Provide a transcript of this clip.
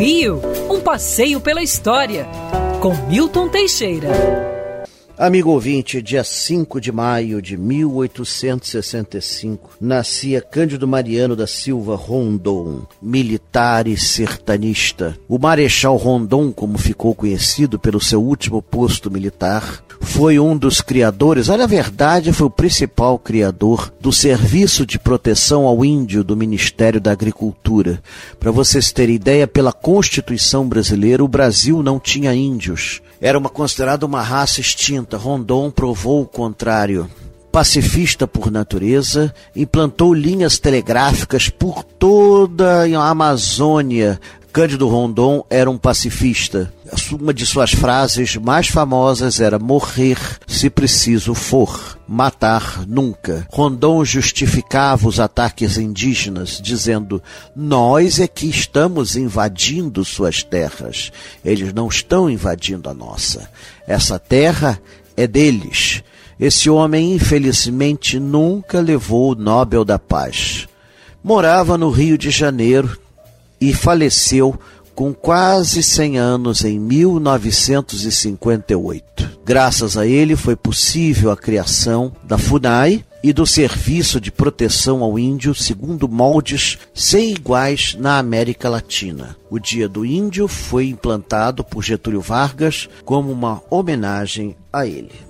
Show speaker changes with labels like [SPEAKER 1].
[SPEAKER 1] Rio, um passeio pela história, com Milton Teixeira.
[SPEAKER 2] Amigo ouvinte, dia 5 de maio de 1865, nascia Cândido Mariano da Silva Rondon, militar e sertanista. O Marechal Rondon, como ficou conhecido pelo seu último posto militar, foi um dos criadores, olha a verdade, foi o principal criador do Serviço de Proteção ao Índio do Ministério da Agricultura. Para vocês terem ideia, pela Constituição brasileira, o Brasil não tinha índios. Era uma considerada uma raça extinta. Rondon provou o contrário. Pacifista por natureza, implantou linhas telegráficas por toda a Amazônia, Cândido Rondon era um pacifista. Uma de suas frases mais famosas era morrer se preciso for, matar nunca. Rondon justificava os ataques indígenas, dizendo: Nós é que estamos invadindo suas terras. Eles não estão invadindo a nossa. Essa terra é deles. Esse homem, infelizmente, nunca levou o Nobel da Paz. Morava no Rio de Janeiro, e faleceu com quase 100 anos em 1958. Graças a ele foi possível a criação da FUNAI e do Serviço de Proteção ao Índio segundo moldes sem iguais na América Latina. O Dia do Índio foi implantado por Getúlio Vargas como uma homenagem a ele.